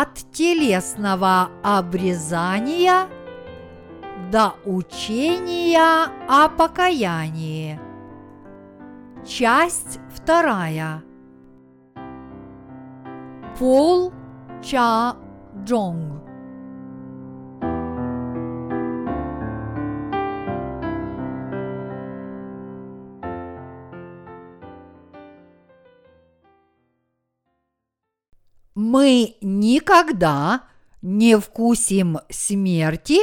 от телесного обрезания до учения о покаянии. Часть вторая. Пол Ча Джонг. Мы никогда не вкусим смерти,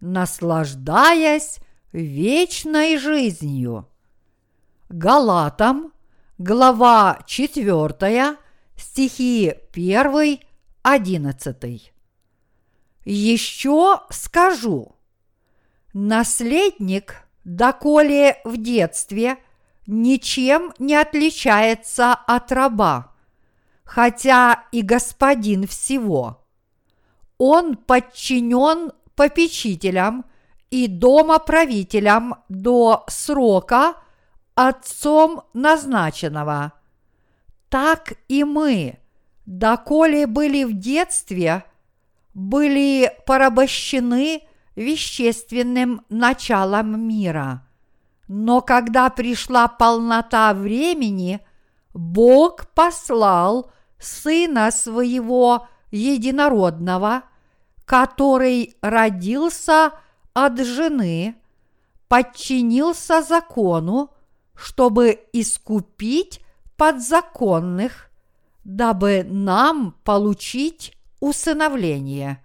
наслаждаясь вечной жизнью. Галатам, глава 4, стихи 1, 11. Еще скажу, наследник, доколе в детстве, ничем не отличается от раба, хотя и господин всего. Он подчинен попечителям и домоправителям до срока отцом назначенного. Так и мы, доколе были в детстве, были порабощены вещественным началом мира. Но когда пришла полнота времени, Бог послал Сына Своего Единородного, который родился от жены, подчинился закону, чтобы искупить подзаконных, дабы нам получить усыновление.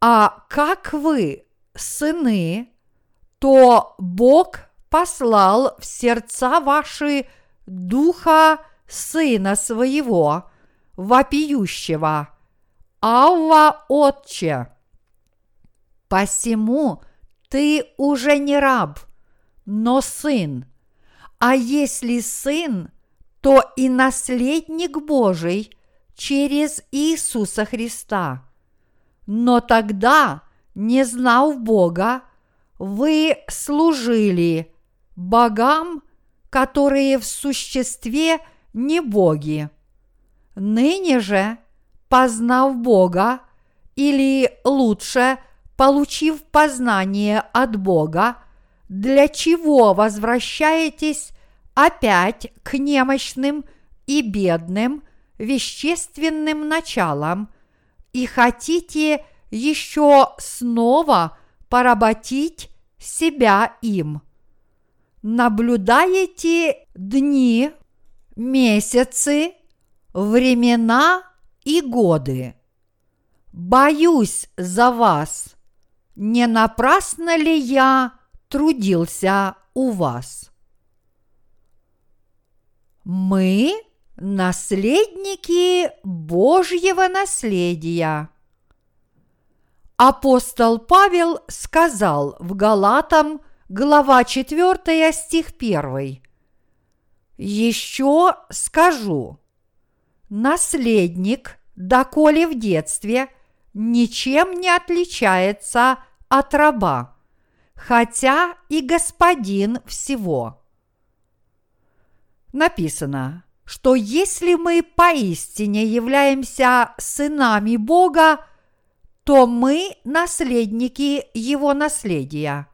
А как вы, сыны, то Бог послал в сердца ваши духа Сына Своего, вопиющего, Авва Отче. Посему ты уже не раб, но сын, а если сын, то и наследник Божий через Иисуса Христа. Но тогда, не знав Бога, вы служили богам, которые в существе не боги. Ныне же, познав Бога, или лучше, получив познание от Бога, для чего возвращаетесь опять к немощным и бедным вещественным началам и хотите еще снова поработить себя им. Наблюдаете дни, месяцы, времена и годы. Боюсь за вас. Не напрасно ли я трудился у вас? Мы наследники Божьего наследия. Апостол Павел сказал в Галатам, глава 4, стих 1. Еще скажу, наследник, доколе в детстве, ничем не отличается от раба, хотя и господин всего. Написано, что если мы поистине являемся сынами Бога, то мы наследники Его наследия.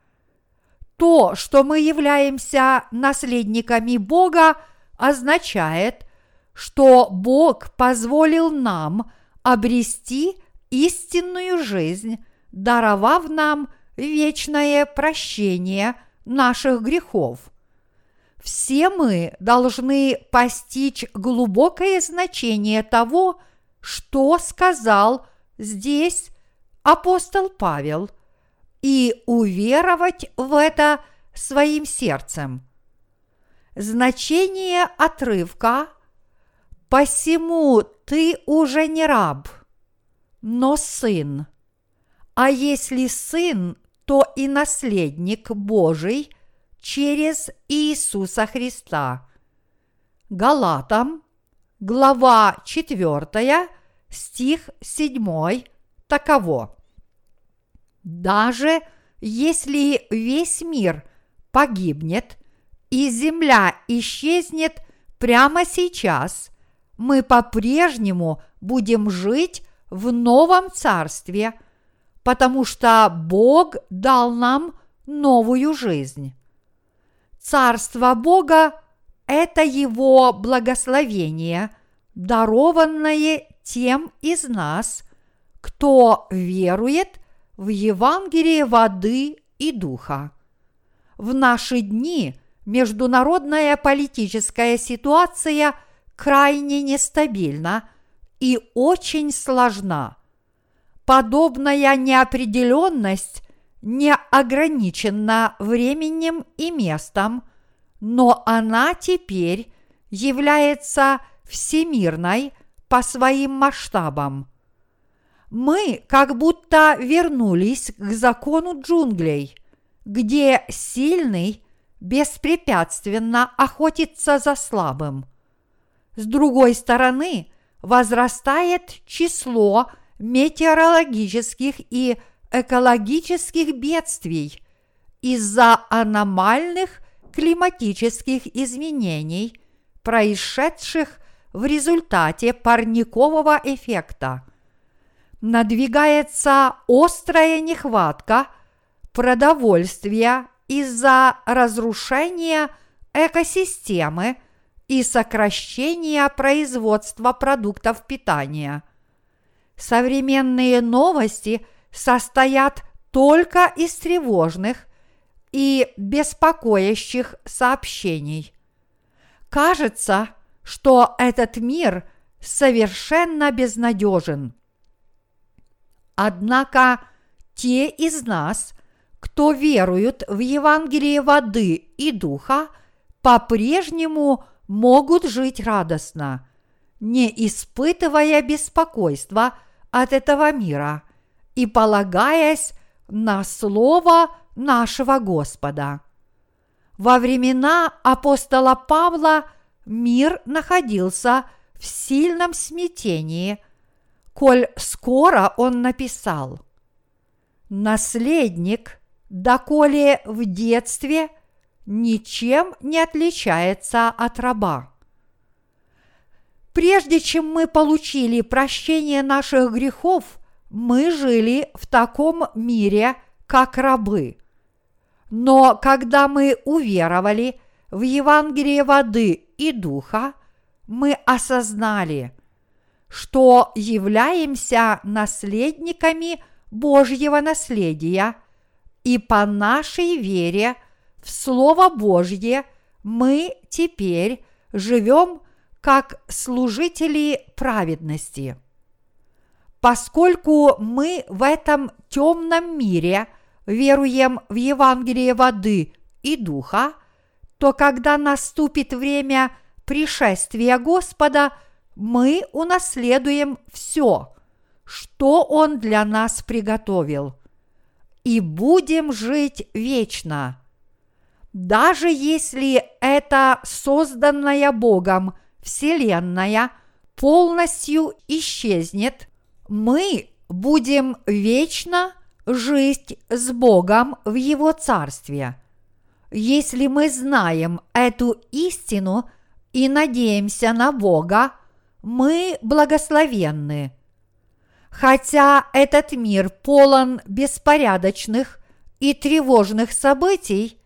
То, что мы являемся наследниками Бога, означает, что Бог позволил нам обрести истинную жизнь, даровав нам вечное прощение наших грехов – все мы должны постичь глубокое значение того, что сказал здесь апостол Павел, и уверовать в это своим сердцем. Значение отрывка «Посему ты уже не раб, но сын, а если сын, то и наследник Божий – через Иисуса Христа. Галатам, глава 4, стих 7, таково. Даже если весь мир погибнет и земля исчезнет прямо сейчас, мы по-прежнему будем жить в новом царстве, потому что Бог дал нам новую жизнь. Царство Бога – это Его благословение, дарованное тем из нас, кто верует в Евангелие воды и духа. В наши дни международная политическая ситуация крайне нестабильна и очень сложна. Подобная неопределенность не ограничена временем и местом, но она теперь является всемирной по своим масштабам. Мы как будто вернулись к закону джунглей, где сильный беспрепятственно охотится за слабым. С другой стороны, возрастает число метеорологических и экологических бедствий из-за аномальных климатических изменений, происшедших в результате парникового эффекта. Надвигается острая нехватка продовольствия из-за разрушения экосистемы и сокращения производства продуктов питания. Современные новости состоят только из тревожных и беспокоящих сообщений. Кажется, что этот мир совершенно безнадежен. Однако те из нас, кто веруют в Евангелие воды и духа, по-прежнему могут жить радостно, не испытывая беспокойства от этого мира и полагаясь на Слово нашего Господа. Во времена апостола Павла – мир находился в сильном смятении, коль скоро он написал «Наследник, доколе в детстве, ничем не отличается от раба». Прежде чем мы получили прощение наших грехов, мы жили в таком мире, как рабы. Но когда мы уверовали в Евангелие воды и Духа, мы осознали, что являемся наследниками Божьего наследия, и по нашей вере в Слово Божье мы теперь живем как служители праведности. Поскольку мы в этом темном мире веруем в Евангелие воды и духа – то когда наступит время пришествия Господа, мы унаследуем все, что Он для нас приготовил, и будем жить вечно. Даже если эта созданная Богом Вселенная полностью исчезнет, мы будем вечно жить с Богом в Его Царстве – если мы знаем эту истину и надеемся на Бога, мы благословенны. Хотя этот мир полон беспорядочных и тревожных событий,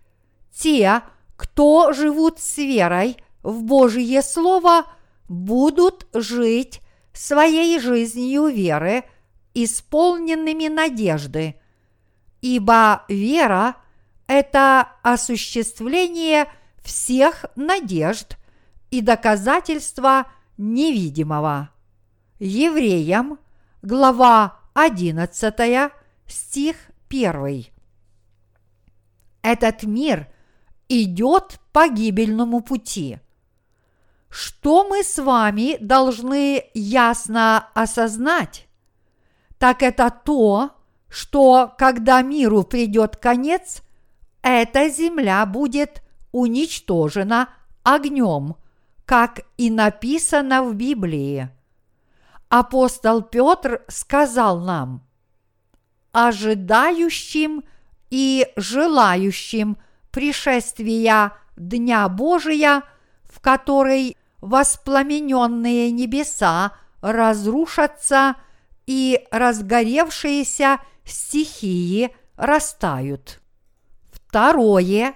те, кто живут с верой в Божье Слово, будут жить своей жизнью веры, исполненными надежды, ибо вера – это осуществление всех надежд и доказательства невидимого. Евреям, глава 11, стих 1. Этот мир идет по гибельному пути. Что мы с вами должны ясно осознать? Так это то, что когда миру придет конец – эта земля будет уничтожена огнем, как и написано в Библии. Апостол Петр сказал нам, ожидающим и желающим пришествия Дня Божия, в который воспламененные небеса разрушатся и разгоревшиеся стихии растают. Второе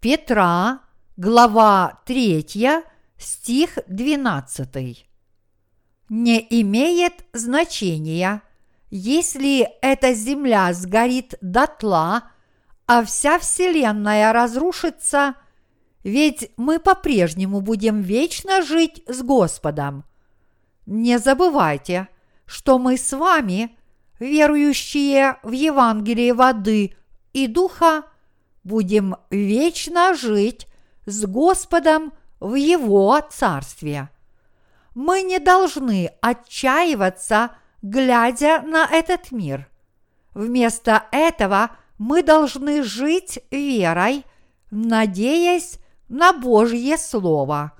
Петра, глава 3, стих 12. Не имеет значения, если эта земля сгорит дотла, а вся Вселенная разрушится, ведь мы по-прежнему будем вечно жить с Господом. Не забывайте, что мы с вами, верующие в Евангелие воды и духа, будем вечно жить с Господом в Его Царстве. Мы не должны отчаиваться, глядя на этот мир. Вместо этого мы должны жить верой, надеясь на Божье Слово.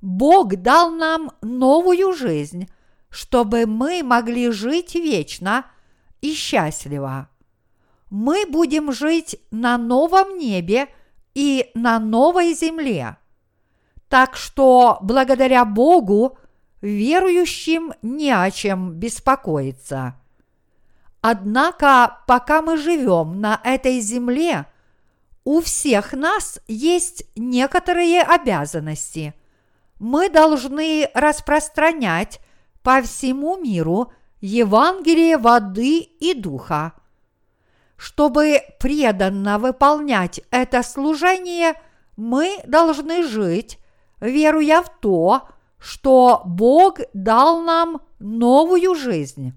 Бог дал нам новую жизнь, чтобы мы могли жить вечно и счастливо. Мы будем жить на новом небе и на новой земле. Так что благодаря Богу верующим не о чем беспокоиться. Однако, пока мы живем на этой земле, у всех нас есть некоторые обязанности. Мы должны распространять по всему миру Евангелие воды и духа. Чтобы преданно выполнять это служение, мы должны жить, веруя в то, что Бог дал нам новую жизнь.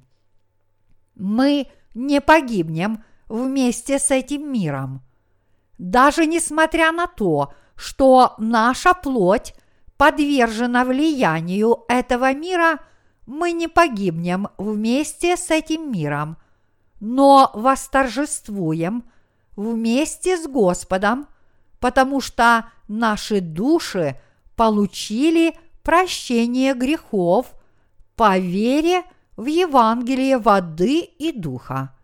Мы не погибнем вместе с этим миром. Даже несмотря на то, что наша плоть подвержена влиянию этого мира, мы не погибнем вместе с этим миром, но восторжествуем вместе с Господом, потому что наши души получили прощение грехов по вере в Евангелие воды и духа.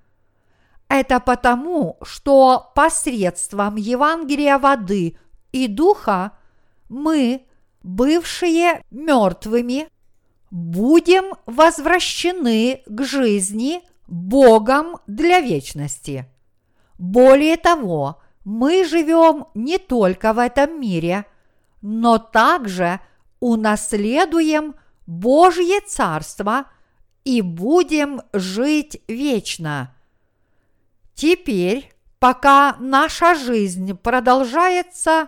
Это потому, что посредством Евангелия воды и духа мы, бывшие мертвыми, будем возвращены к жизни Богом для вечности. Более того, мы живем не только в этом мире, но также унаследуем Божье Царство и будем жить вечно. Теперь, пока наша жизнь продолжается,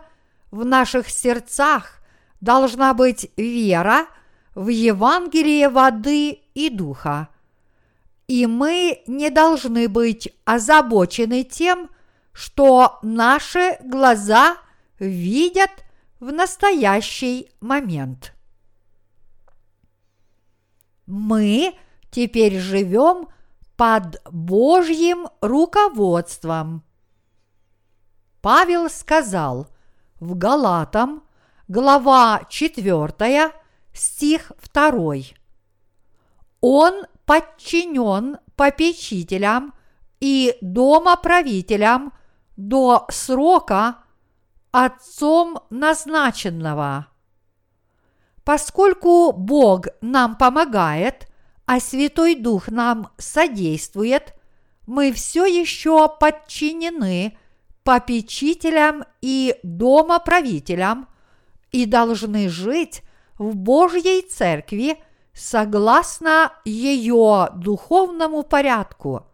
в наших сердцах должна быть вера в Евангелие воды и духа. И мы не должны быть озабочены тем, что наши глаза видят – в настоящий момент. Мы теперь живем под Божьим руководством. Павел сказал в Галатам, глава 4, стих 2. Он подчинен попечителям и домоправителям до срока, Отцом назначенного. Поскольку Бог нам помогает, а Святой Дух нам содействует, мы все еще подчинены попечителям и домоправителям и должны жить в Божьей Церкви согласно ее духовному порядку.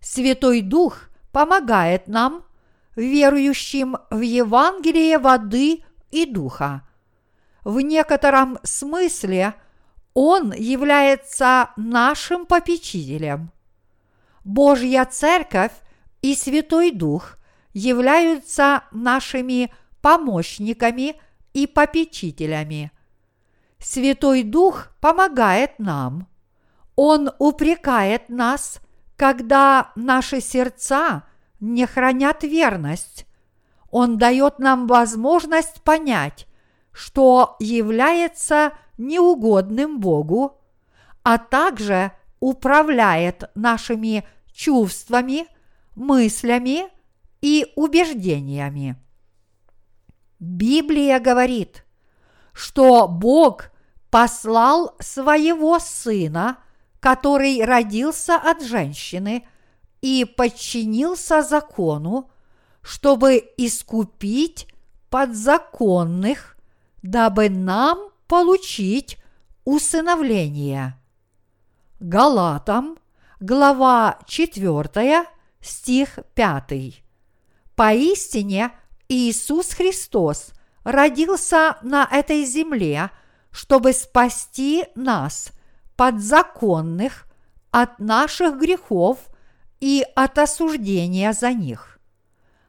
Святой Дух помогает нам – верующим в Евангелие воды и духа. В некотором смысле Он является нашим попечителем. Божья Церковь и Святой Дух являются нашими помощниками и попечителями. Святой Дух помогает нам. Он упрекает нас, когда наши сердца – не хранят верность. Он дает нам возможность понять, что является неугодным Богу, а также управляет нашими чувствами, мыслями и убеждениями. Библия говорит, что Бог послал своего Сына, который родился от женщины и подчинился закону, чтобы искупить подзаконных, дабы нам получить усыновление. Галатам, глава 4, стих 5. Поистине Иисус Христос родился на этой земле, чтобы спасти нас, подзаконных, от наших грехов и от осуждения за них.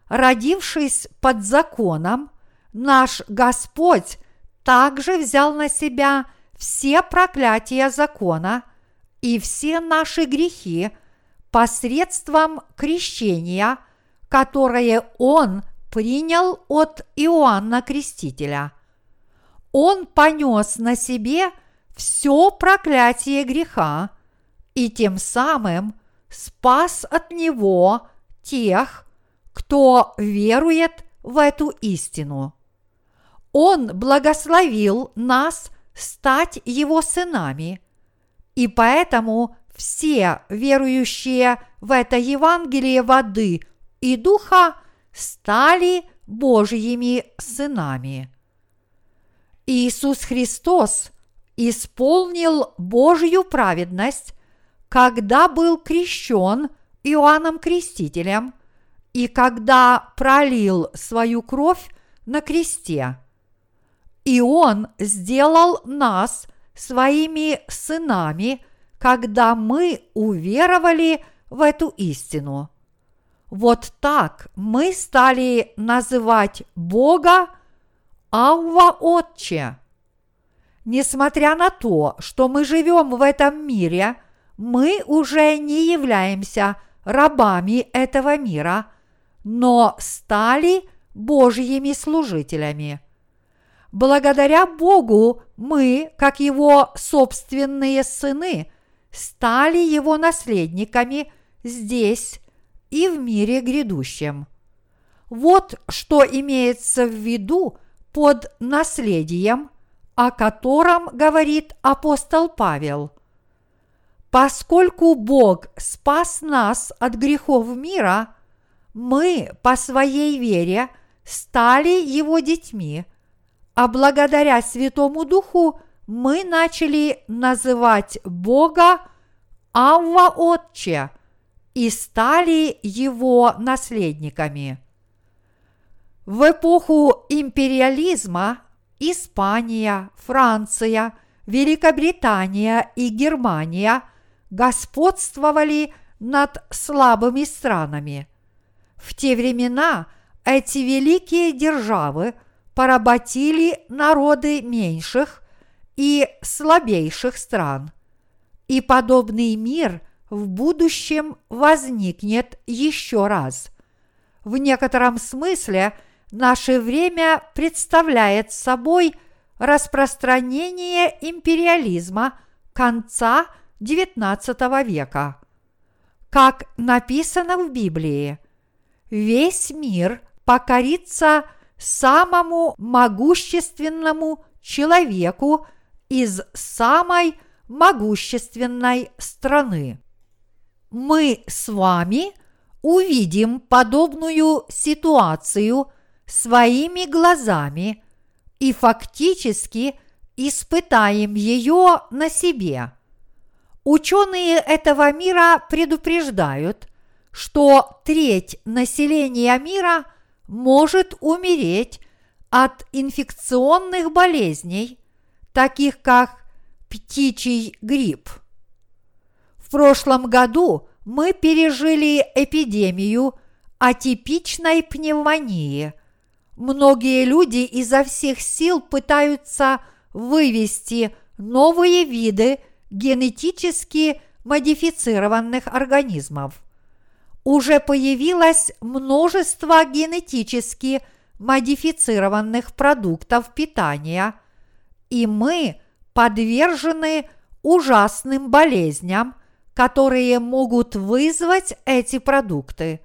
Родившись под законом, наш Господь также взял на себя все проклятия закона и все наши грехи посредством крещения, которое Он принял от Иоанна Крестителя. Он понес на себе все проклятие греха и тем самым спас от него тех, кто верует в эту истину. Он благословил нас стать Его сынами, и поэтому все верующие в это Евангелие воды и духа стали Божьими сынами. Иисус Христос исполнил Божью праведность, когда был крещен Иоанном Крестителем и когда пролил свою кровь на кресте. И Он сделал нас своими сынами, когда мы уверовали в эту истину. Вот так мы стали называть Бога Авва Отче. Несмотря на то, что мы живем в этом мире, мы уже не являемся рабами этого мира, но стали Божьими служителями. Благодаря Богу мы, как Его собственные сыны, стали Его наследниками здесь и в мире грядущем. Вот что имеется в виду под наследием, о котором говорит апостол Павел. Поскольку Бог спас нас от грехов мира, мы по своей вере стали Его детьми – а благодаря Святому Духу мы начали называть Бога Авва Отче и стали его наследниками. В эпоху империализма Испания, Франция, Великобритания и Германия господствовали над слабыми странами. В те времена эти великие державы – поработили народы меньших и слабейших стран. И подобный мир в будущем возникнет еще раз. В некотором смысле наше время представляет собой распространение империализма конца XIX века. Как написано в Библии, весь мир покорится – самому могущественному человеку из самой могущественной страны. Мы с вами увидим подобную ситуацию своими глазами и фактически испытаем ее на себе. Ученые этого мира предупреждают, что треть населения мира может умереть от инфекционных болезней, таких как птичий грипп. В прошлом году мы пережили эпидемию атипичной пневмонии. Многие люди изо всех сил пытаются вывести новые виды генетически модифицированных организмов уже появилось множество генетически модифицированных продуктов питания, и мы подвержены ужасным болезням, которые могут вызвать эти продукты.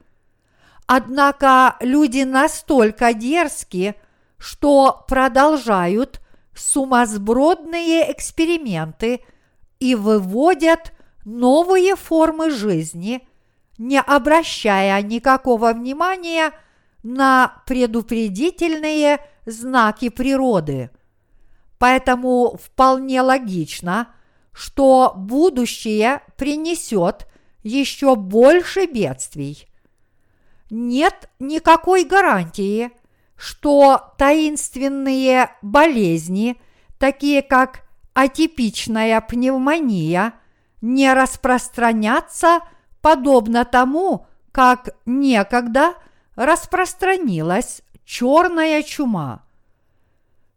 Однако люди настолько дерзки, что продолжают сумасбродные эксперименты и выводят новые формы жизни, не обращая никакого внимания на предупредительные знаки природы. Поэтому вполне логично, что будущее принесет еще больше бедствий. Нет никакой гарантии, что таинственные болезни, такие как атипичная пневмония, не распространятся подобно тому, как некогда распространилась черная чума.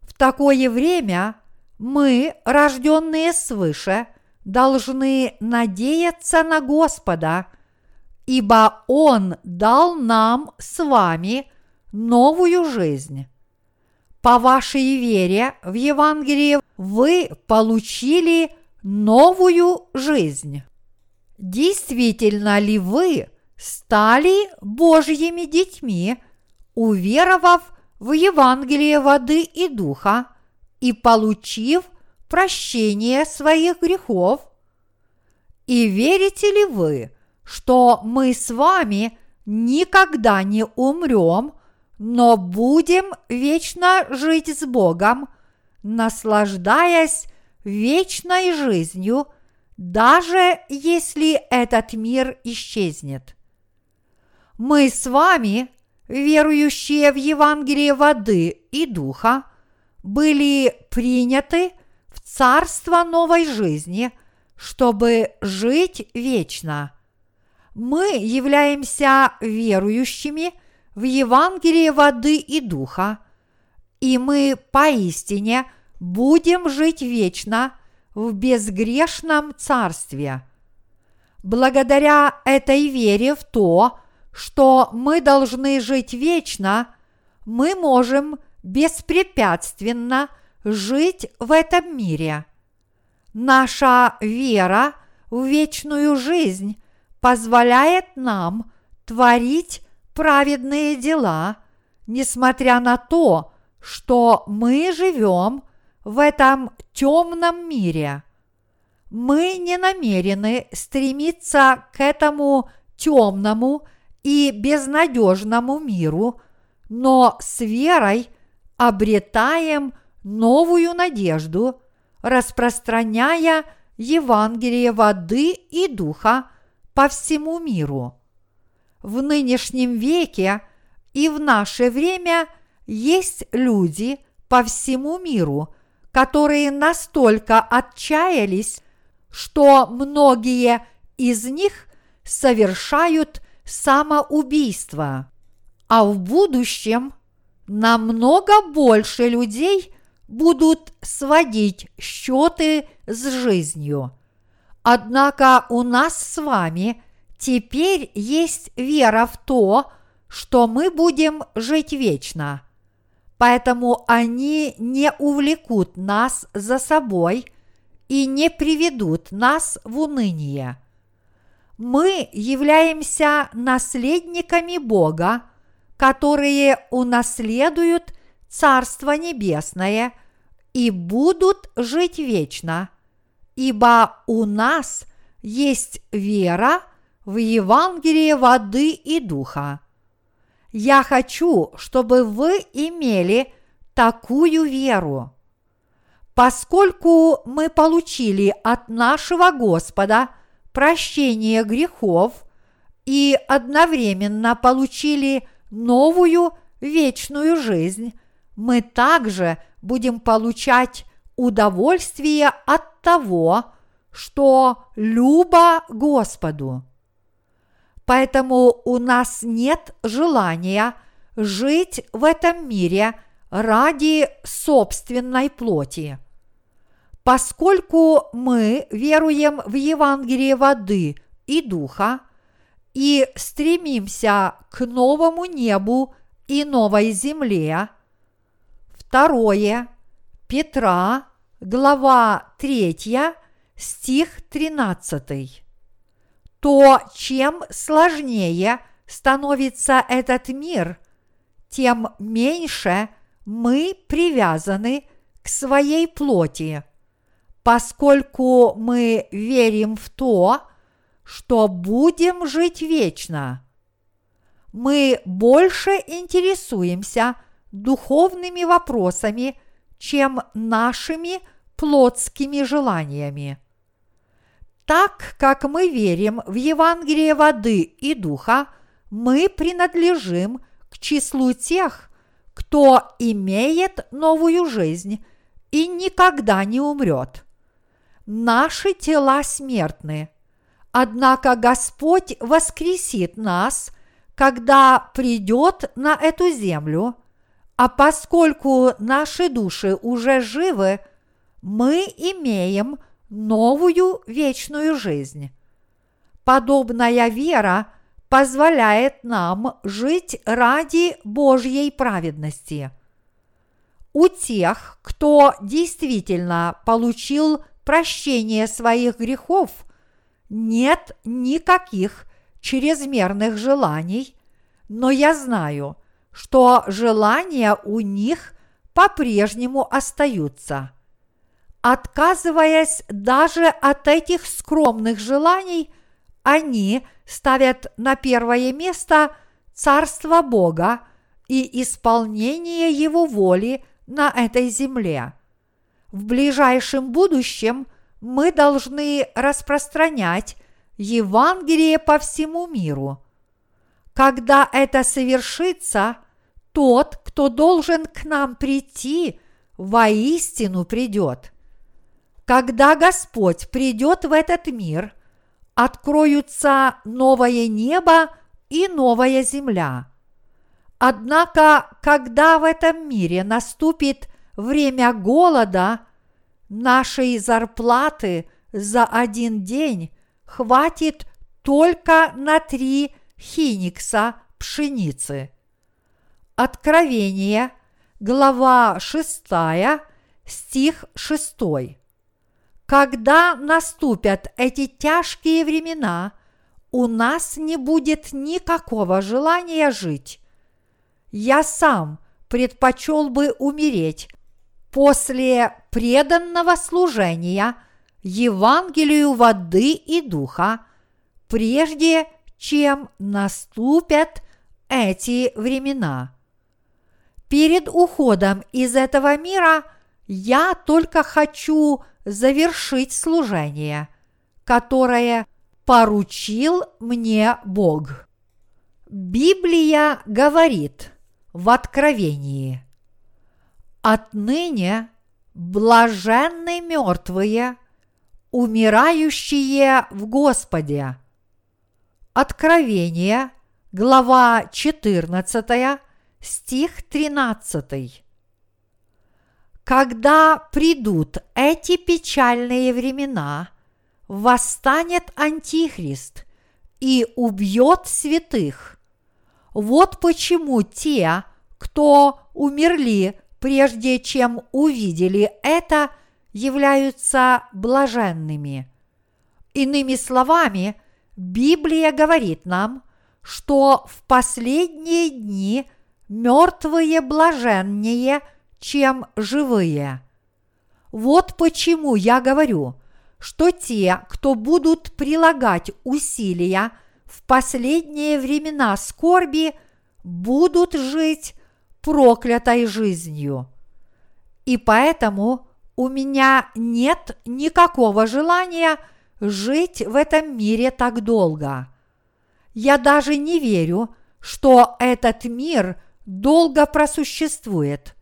В такое время мы, рожденные свыше, должны надеяться на Господа, ибо Он дал нам с вами новую жизнь. По вашей вере в Евангелии вы получили новую жизнь. Действительно ли вы стали Божьими детьми, уверовав в Евангелие воды и духа и получив прощение своих грехов? И верите ли вы, что мы с вами никогда не умрем, но будем вечно жить с Богом, наслаждаясь вечной жизнью, даже если этот мир исчезнет. Мы с вами, верующие в Евангелие воды и духа, были приняты в царство новой жизни, чтобы жить вечно. Мы являемся верующими в Евангелие воды и духа, и мы поистине будем жить вечно в безгрешном царстве. Благодаря этой вере в то, что мы должны жить вечно, мы можем беспрепятственно жить в этом мире. Наша вера в вечную жизнь позволяет нам творить праведные дела, несмотря на то, что мы живем в этом темном мире. Мы не намерены стремиться к этому темному и безнадежному миру, но с верой обретаем новую надежду, распространяя Евангелие воды и духа по всему миру. В нынешнем веке и в наше время есть люди по всему миру, которые настолько отчаялись, что многие из них совершают самоубийство. А в будущем намного больше людей будут сводить счеты с жизнью. Однако у нас с вами теперь есть вера в то, что мы будем жить вечно. Поэтому они не увлекут нас за собой и не приведут нас в уныние. Мы являемся наследниками Бога, которые унаследуют Царство Небесное и будут жить вечно – ибо у нас есть вера в Евангелие воды и духа. Я хочу, чтобы вы имели такую веру. Поскольку мы получили от нашего Господа прощение грехов и одновременно получили новую вечную жизнь, мы также будем получать удовольствие от того, что любо Господу. Поэтому у нас нет желания жить в этом мире ради собственной плоти. Поскольку мы веруем в Евангелие воды и духа и стремимся к новому небу и новой земле, второе – Петра, глава 3, стих 13. То, чем сложнее становится этот мир, тем меньше мы привязаны к своей плоти, поскольку мы верим в то, что будем жить вечно. Мы больше интересуемся духовными вопросами, чем нашими плотскими желаниями. Так как мы верим в Евангелие воды и духа, мы принадлежим к числу тех, кто имеет новую жизнь и никогда не умрет. Наши тела смертны, однако Господь воскресит нас, когда придет на эту землю, а поскольку наши души уже живы, мы имеем новую вечную жизнь. Подобная вера позволяет нам жить ради Божьей праведности. У тех, кто действительно получил прощение своих грехов, нет никаких чрезмерных желаний, но я знаю, что желания у них по-прежнему остаются – Отказываясь даже от этих скромных желаний, они ставят на первое место Царство Бога и исполнение Его воли на этой земле. В ближайшем будущем мы должны распространять Евангелие по всему миру. Когда это совершится, тот, кто должен к нам прийти, воистину придет – когда Господь придет в этот мир, откроются новое небо и новая земля. Однако, когда в этом мире наступит время голода, нашей зарплаты за один день хватит только на три хиникса пшеницы. Откровение, глава 6, стих 6. Когда наступят эти тяжкие времена, у нас не будет никакого желания жить. Я сам предпочел бы умереть после преданного служения Евангелию воды и духа, прежде чем наступят эти времена. Перед уходом из этого мира я только хочу завершить служение, которое поручил мне Бог. Библия говорит в Откровении, «Отныне блаженны мертвые, умирающие в Господе». Откровение, глава 14, стих 13. Когда придут эти печальные времена, восстанет Антихрист и убьет святых. Вот почему те, кто умерли прежде чем увидели это, являются блаженными. Иными словами, Библия говорит нам, что в последние дни мертвые блаженнее – чем живые. Вот почему я говорю, что те, кто будут прилагать усилия в последние времена скорби, будут жить проклятой жизнью. И поэтому у меня нет никакого желания жить в этом мире так долго. Я даже не верю, что этот мир долго просуществует –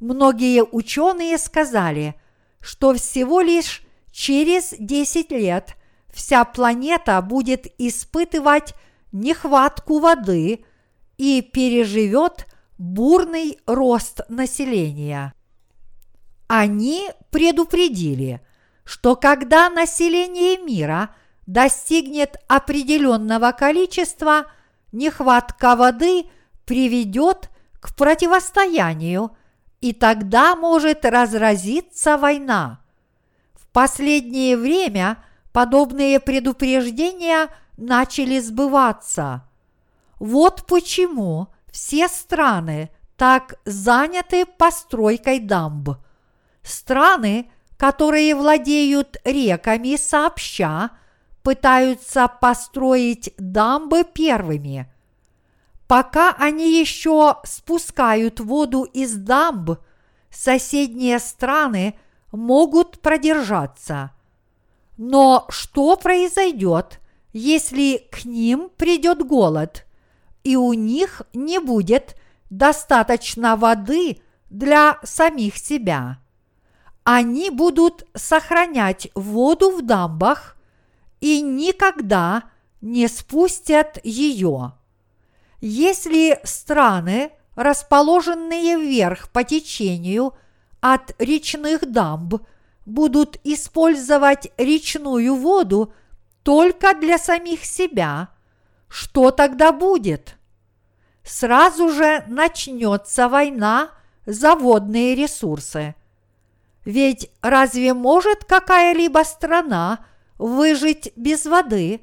Многие ученые сказали, что всего лишь через 10 лет вся планета будет испытывать нехватку воды и переживет бурный рост населения. Они предупредили, что когда население мира достигнет определенного количества, нехватка воды приведет к противостоянию – и тогда может разразиться война. В последнее время подобные предупреждения начали сбываться. Вот почему все страны так заняты постройкой дамб. Страны, которые владеют реками сообща, пытаются построить дамбы первыми. Пока они еще спускают воду из дамб, соседние страны могут продержаться. Но что произойдет, если к ним придет голод, и у них не будет достаточно воды для самих себя? Они будут сохранять воду в дамбах и никогда не спустят ее. Если страны, расположенные вверх по течению от речных дамб, будут использовать речную воду только для самих себя, что тогда будет? Сразу же начнется война за водные ресурсы. Ведь разве может какая-либо страна выжить без воды?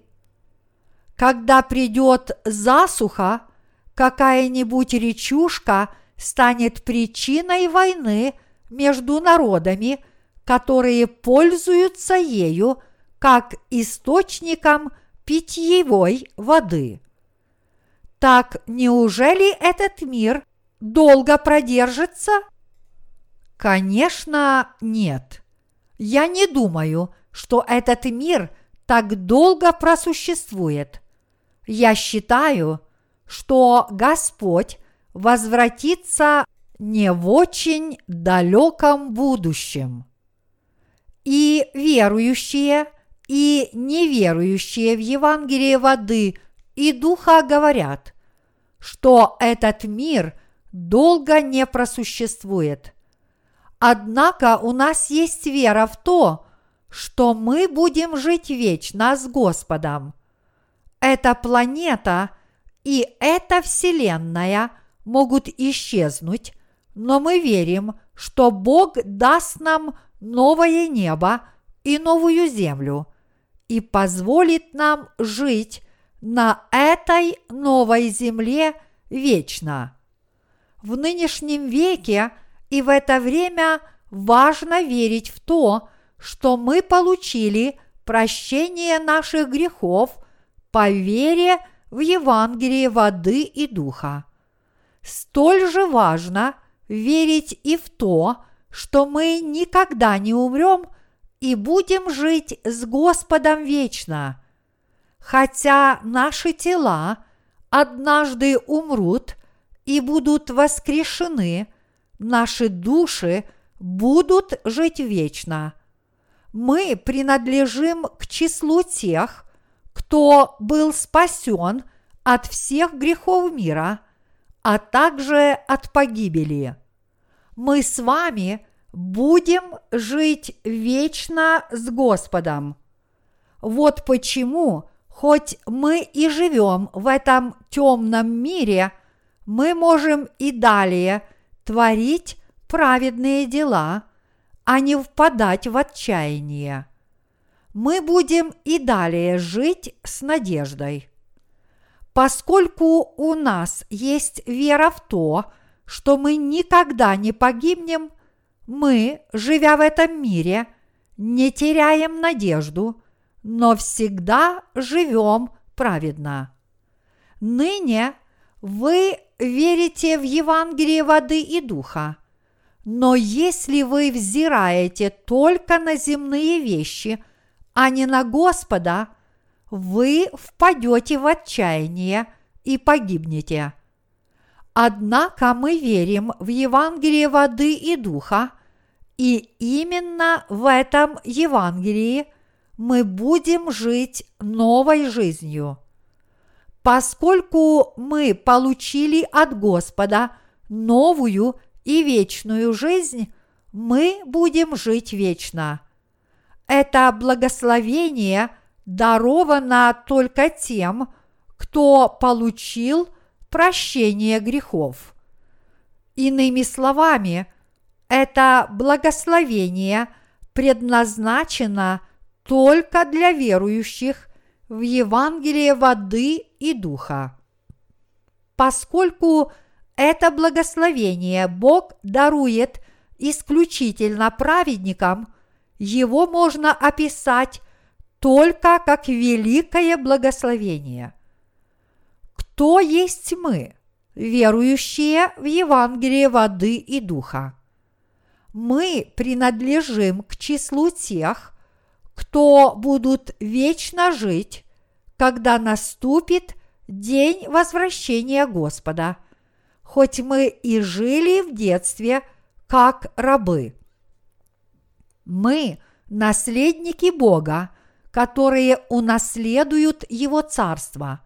Когда придет засуха, какая-нибудь речушка станет причиной войны между народами, которые пользуются ею как источником питьевой воды. Так неужели этот мир долго продержится? Конечно, нет. Я не думаю, что этот мир так долго просуществует. Я считаю, что Господь возвратится не в очень далеком будущем. И верующие, и неверующие в Евангелие воды и духа говорят, что этот мир долго не просуществует. Однако у нас есть вера в то, что мы будем жить вечно с Господом – эта планета и эта Вселенная могут исчезнуть, но мы верим, что Бог даст нам новое небо и новую землю и позволит нам жить на этой новой земле вечно. В нынешнем веке и в это время важно верить в то, что мы получили прощение наших грехов по вере в Евангелие воды и духа. Столь же важно верить и в то, что мы никогда не умрем и будем жить с Господом вечно. Хотя наши тела однажды умрут и будут воскрешены, наши души будут жить вечно. Мы принадлежим к числу тех, кто был спасен от всех грехов мира, а также от погибели. Мы с вами будем жить вечно с Господом. Вот почему, хоть мы и живем в этом темном мире, мы можем и далее творить праведные дела, а не впадать в отчаяние мы будем и далее жить с надеждой. Поскольку у нас есть вера в то, что мы никогда не погибнем, мы, живя в этом мире, не теряем надежду, но всегда живем праведно. Ныне вы верите в Евангелие воды и духа, но если вы взираете только на земные вещи – а не на Господа, вы впадете в отчаяние и погибнете. Однако мы верим в Евангелие воды и духа, и именно в этом Евангелии мы будем жить новой жизнью. Поскольку мы получили от Господа новую и вечную жизнь, мы будем жить вечно – это благословение даровано только тем, кто получил прощение грехов. Иными словами, это благословение предназначено только для верующих в Евангелие воды и духа. Поскольку это благословение Бог дарует исключительно праведником, его можно описать только как великое благословение. Кто есть мы, верующие в Евангелие воды и духа? Мы принадлежим к числу тех, кто будут вечно жить, когда наступит день возвращения Господа, хоть мы и жили в детстве как рабы. Мы – наследники Бога, которые унаследуют Его Царство.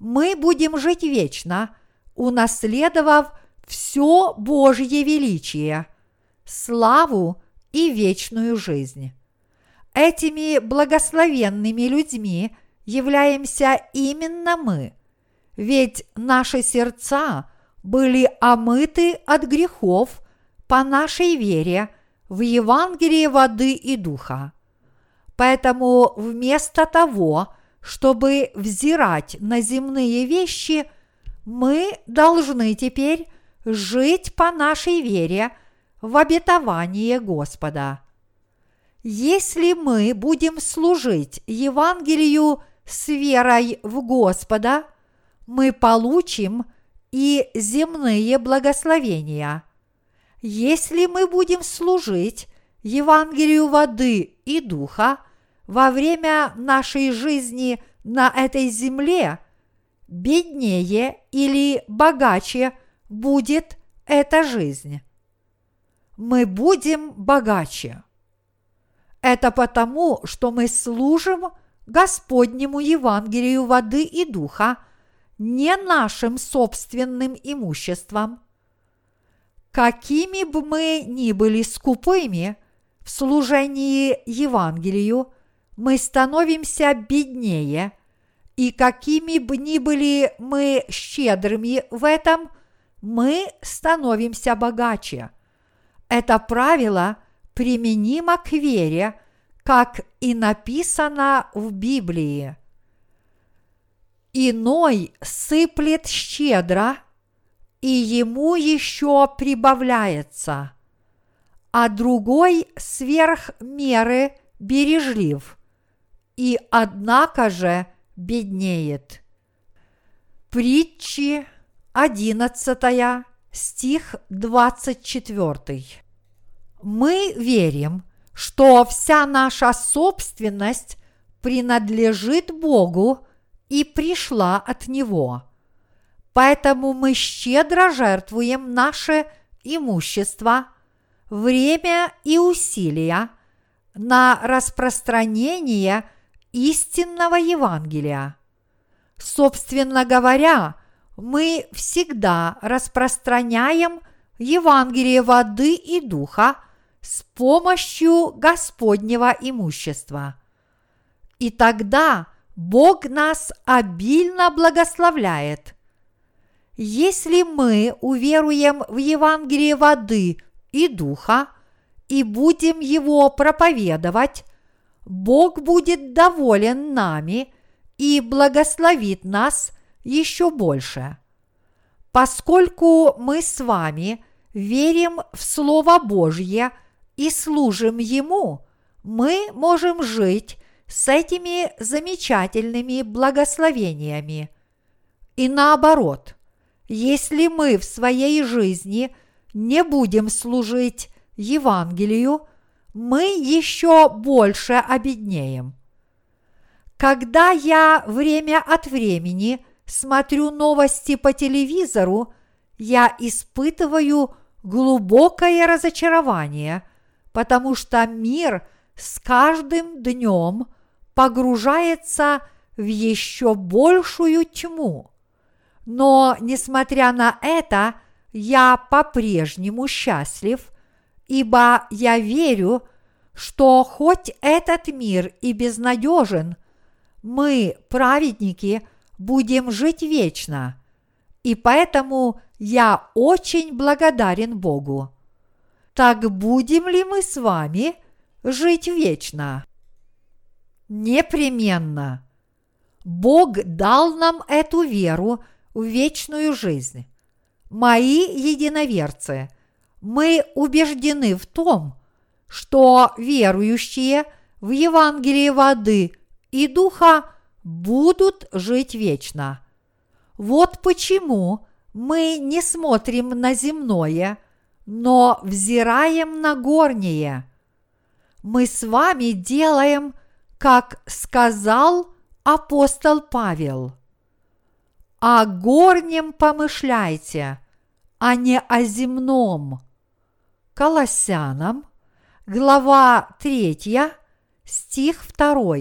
Мы будем жить вечно, унаследовав все Божье величие, славу и вечную жизнь. Этими благословенными людьми являемся именно мы, ведь наши сердца были омыты от грехов по нашей вере в Евангелие воды и духа. Поэтому вместо того, чтобы взирать на земные вещи, мы должны теперь жить по нашей вере в обетование Господа. Если мы будем служить Евангелию с верой в Господа, мы получим и земные благословения. Если мы будем служить Евангелию воды и духа во время нашей жизни на этой земле, беднее или богаче будет эта жизнь. Мы будем богаче. Это потому, что мы служим Господнему Евангелию воды и духа, не нашим собственным имуществом. Какими бы мы ни были скупыми – в служении Евангелию мы становимся беднее, и какими бы ни были мы щедрыми в этом, мы становимся богаче. Это правило применимо к вере, как и написано в Библии. Иной сыплет щедро, и ему еще прибавляется – а другой сверх меры бережлив, и однако же беднеет. Притчи 11 стих 24. Мы верим, что вся наша собственность принадлежит Богу и пришла от Него. Поэтому мы щедро жертвуем наше имущество – время и усилия на распространение истинного Евангелия. Собственно говоря, мы всегда распространяем Евангелие воды и духа с помощью Господнего имущества. И тогда Бог нас обильно благословляет. Если мы уверуем в Евангелие воды и Духа, и будем его проповедовать, Бог будет доволен нами и благословит нас еще больше. Поскольку мы с вами верим в Слово Божье и служим Ему, мы можем жить с этими замечательными благословениями. И наоборот, если мы в своей жизни – не будем служить Евангелию, мы еще больше обеднеем. Когда я время от времени смотрю новости по телевизору, я испытываю глубокое разочарование, потому что мир с каждым днем погружается в еще большую тьму. Но, несмотря на это, я по-прежнему счастлив, ибо я верю, что хоть этот мир и безнадежен, мы, праведники, будем жить вечно. И поэтому я очень благодарен Богу. Так будем ли мы с вами жить вечно? Непременно. Бог дал нам эту веру в вечную жизнь мои единоверцы, мы убеждены в том, что верующие в Евангелие воды и духа будут жить вечно. Вот почему мы не смотрим на земное, но взираем на горнее. Мы с вами делаем, как сказал апостол Павел. О горнем помышляйте, а не о земном. Колоссянам, глава 3, стих 2.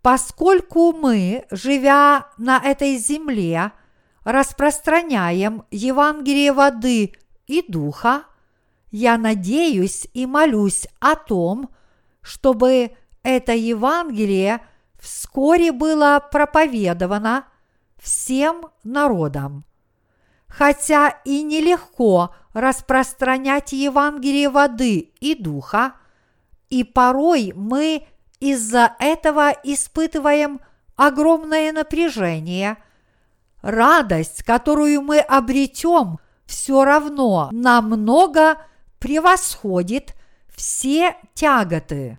Поскольку мы, живя на этой земле, распространяем Евангелие воды и духа, я надеюсь и молюсь о том, чтобы это Евангелие вскоре было проповедовано всем народам. Хотя и нелегко распространять Евангелие воды и духа, и порой мы из-за этого испытываем огромное напряжение. Радость, которую мы обретем, все равно намного превосходит все тяготы.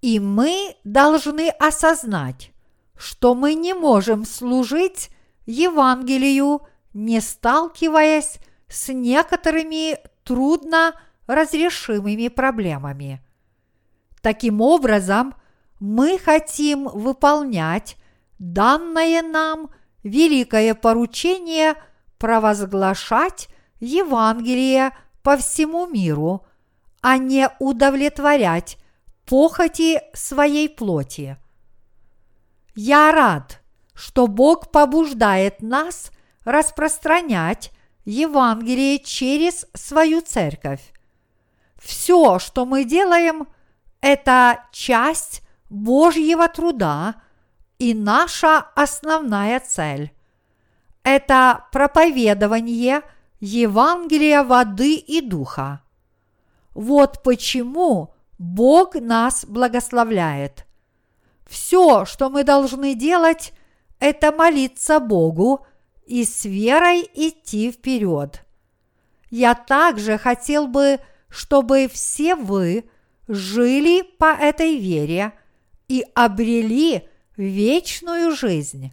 И мы должны осознать, что мы не можем служить Евангелию, не сталкиваясь с некоторыми трудно разрешимыми проблемами. Таким образом, мы хотим выполнять данное нам великое поручение провозглашать Евангелие по всему миру, а не удовлетворять похоти своей плоти. Я рад, что Бог побуждает нас распространять Евангелие через свою церковь. Все, что мы делаем, это часть Божьего труда и наша основная цель. Это проповедование Евангелия воды и духа. Вот почему Бог нас благословляет. Все, что мы должны делать, это молиться Богу и с верой идти вперед. Я также хотел бы, чтобы все вы – жили по этой вере и обрели вечную жизнь,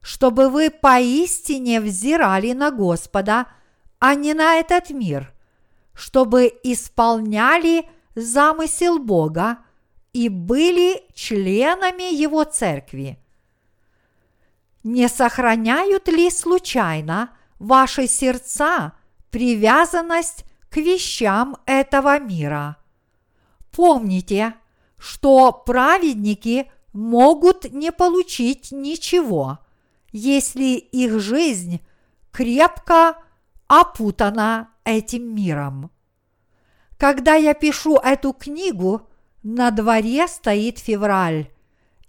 чтобы вы поистине взирали на Господа, а не на этот мир, чтобы исполняли замысел Бога и были членами Его церкви. Не сохраняют ли случайно ваши сердца привязанность к вещам этого мира – Помните, что праведники могут не получить ничего, если их жизнь крепко опутана этим миром. Когда я пишу эту книгу, на дворе стоит февраль,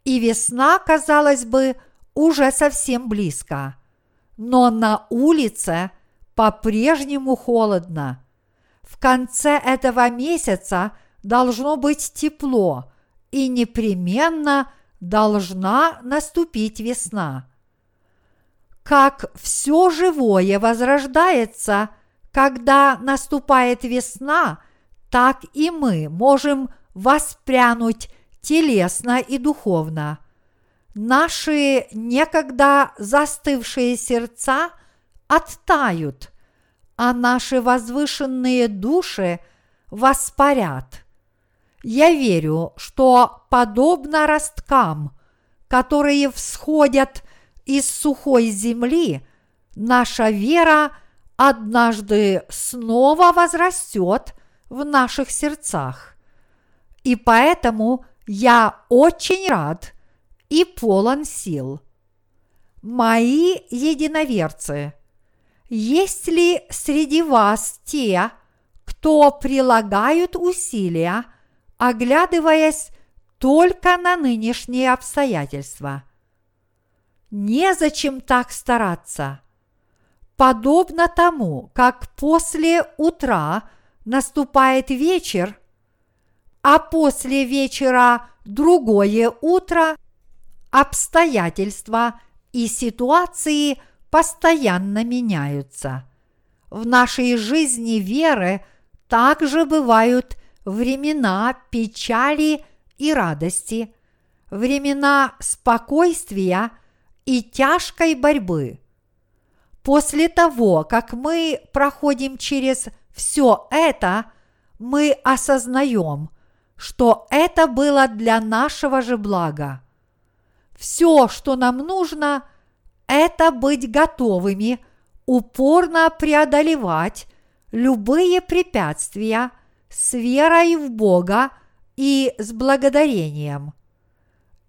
и весна, казалось бы, уже совсем близко. Но на улице по-прежнему холодно. В конце этого месяца – должно быть тепло, и непременно должна наступить весна. Как все живое возрождается, когда наступает весна, так и мы можем воспрянуть телесно и духовно. Наши некогда застывшие сердца оттают, а наши возвышенные души воспарят. Я верю, что подобно росткам, которые всходят из сухой земли, наша вера однажды снова возрастет в наших сердцах. И поэтому я очень рад и полон сил. Мои единоверцы, есть ли среди вас те, кто прилагают усилия – оглядываясь только на нынешние обстоятельства. Незачем так стараться. Подобно тому, как после утра наступает вечер, а после вечера другое утро, обстоятельства и ситуации постоянно меняются. в нашей жизни веры также бывают времена печали и радости, времена спокойствия и тяжкой борьбы. После того, как мы проходим через все это, мы осознаем, что это было для нашего же блага. Все, что нам нужно, это быть готовыми упорно преодолевать любые препятствия с верой в Бога и с благодарением.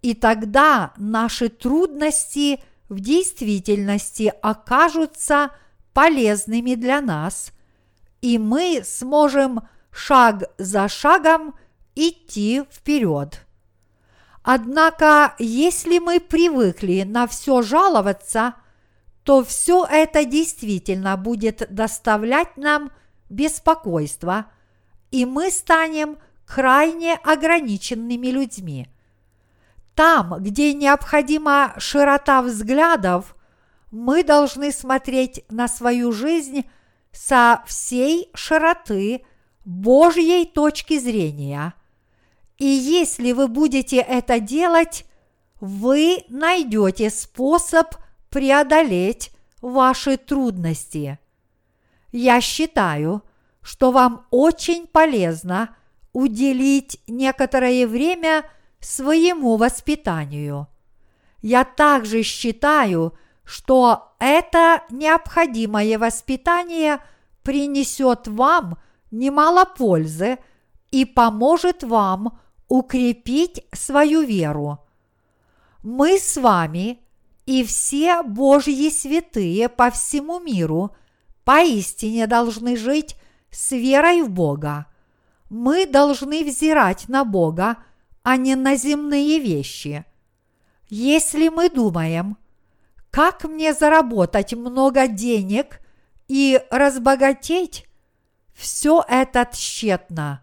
И тогда наши трудности в действительности окажутся полезными для нас, и мы сможем шаг за шагом идти вперед. Однако, если мы привыкли на все жаловаться, то все это действительно будет доставлять нам беспокойство, и мы станем крайне ограниченными людьми. Там, где необходима широта взглядов, мы должны смотреть на свою жизнь со всей широты Божьей точки зрения. И если вы будете это делать, вы найдете способ преодолеть ваши трудности. Я считаю, что вам очень полезно уделить некоторое время своему воспитанию. Я также считаю, что это необходимое воспитание принесет вам немало пользы и поможет вам укрепить свою веру. Мы с вами и все Божьи святые по всему миру поистине должны жить с верой в Бога. Мы должны взирать на Бога, а не на земные вещи. Если мы думаем, как мне заработать много денег и разбогатеть, все это тщетно.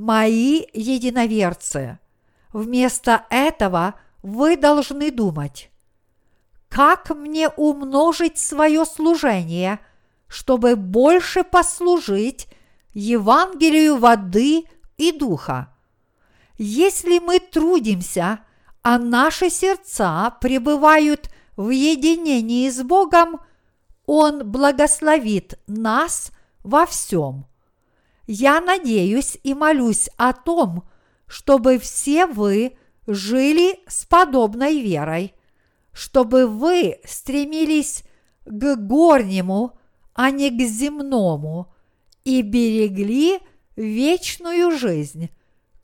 Мои единоверцы, вместо этого вы должны думать, как мне умножить свое служение, чтобы больше послужить Евангелию воды и духа. Если мы трудимся, а наши сердца пребывают в единении с Богом, Он благословит нас во всем. Я надеюсь и молюсь о том, чтобы все вы жили с подобной верой – чтобы вы стремились к горнему, а не к земному, и берегли вечную жизнь,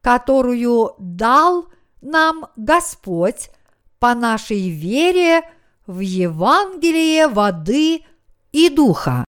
которую дал нам Господь по нашей вере в Евангелие воды и духа.